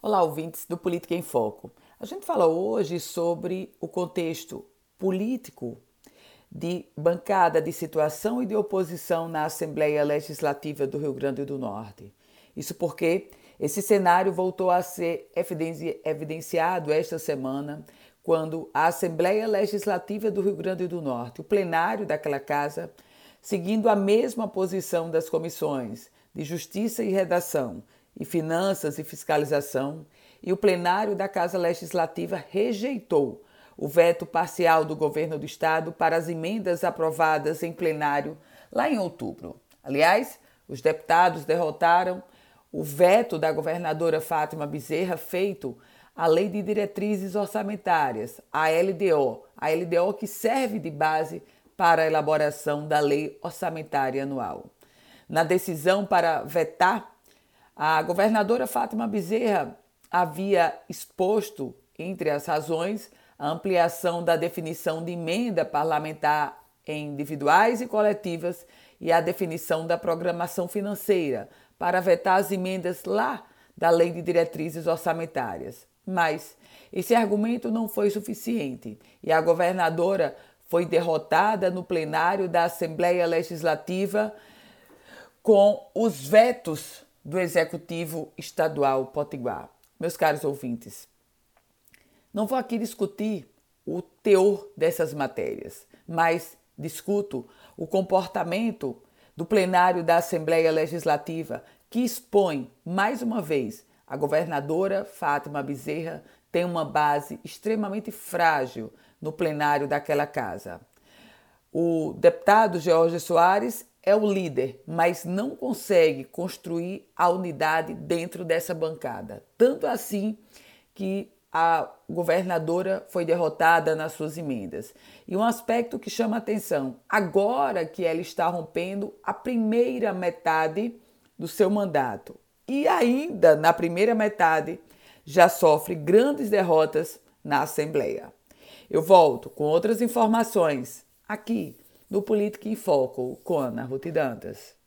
Olá, ouvintes do Política em Foco. A gente fala hoje sobre o contexto político de bancada de situação e de oposição na Assembleia Legislativa do Rio Grande do Norte. Isso porque esse cenário voltou a ser evidenciado esta semana, quando a Assembleia Legislativa do Rio Grande do Norte, o plenário daquela casa, seguindo a mesma posição das comissões de Justiça e Redação e Finanças e Fiscalização, e o plenário da Casa Legislativa rejeitou o veto parcial do governo do estado para as emendas aprovadas em plenário lá em outubro. Aliás, os deputados derrotaram o veto da governadora Fátima Bezerra feito à Lei de Diretrizes Orçamentárias, a LDO, a LDO que serve de base para a elaboração da Lei Orçamentária Anual. Na decisão para vetar a governadora Fátima Bezerra havia exposto, entre as razões, a ampliação da definição de emenda parlamentar em individuais e coletivas e a definição da programação financeira para vetar as emendas lá da Lei de Diretrizes Orçamentárias. Mas esse argumento não foi suficiente e a governadora foi derrotada no plenário da Assembleia Legislativa com os vetos do Executivo Estadual Potiguar. Meus caros ouvintes, não vou aqui discutir o teor dessas matérias, mas discuto o comportamento do plenário da Assembleia Legislativa que expõe, mais uma vez, a governadora Fátima Bezerra tem uma base extremamente frágil no plenário daquela casa. O deputado Jorge Soares é o líder, mas não consegue construir a unidade dentro dessa bancada. Tanto assim que a governadora foi derrotada nas suas emendas. E um aspecto que chama atenção: agora que ela está rompendo a primeira metade do seu mandato, e ainda na primeira metade já sofre grandes derrotas na Assembleia. Eu volto com outras informações aqui no Política em Foco com Ana Ruth Dantas.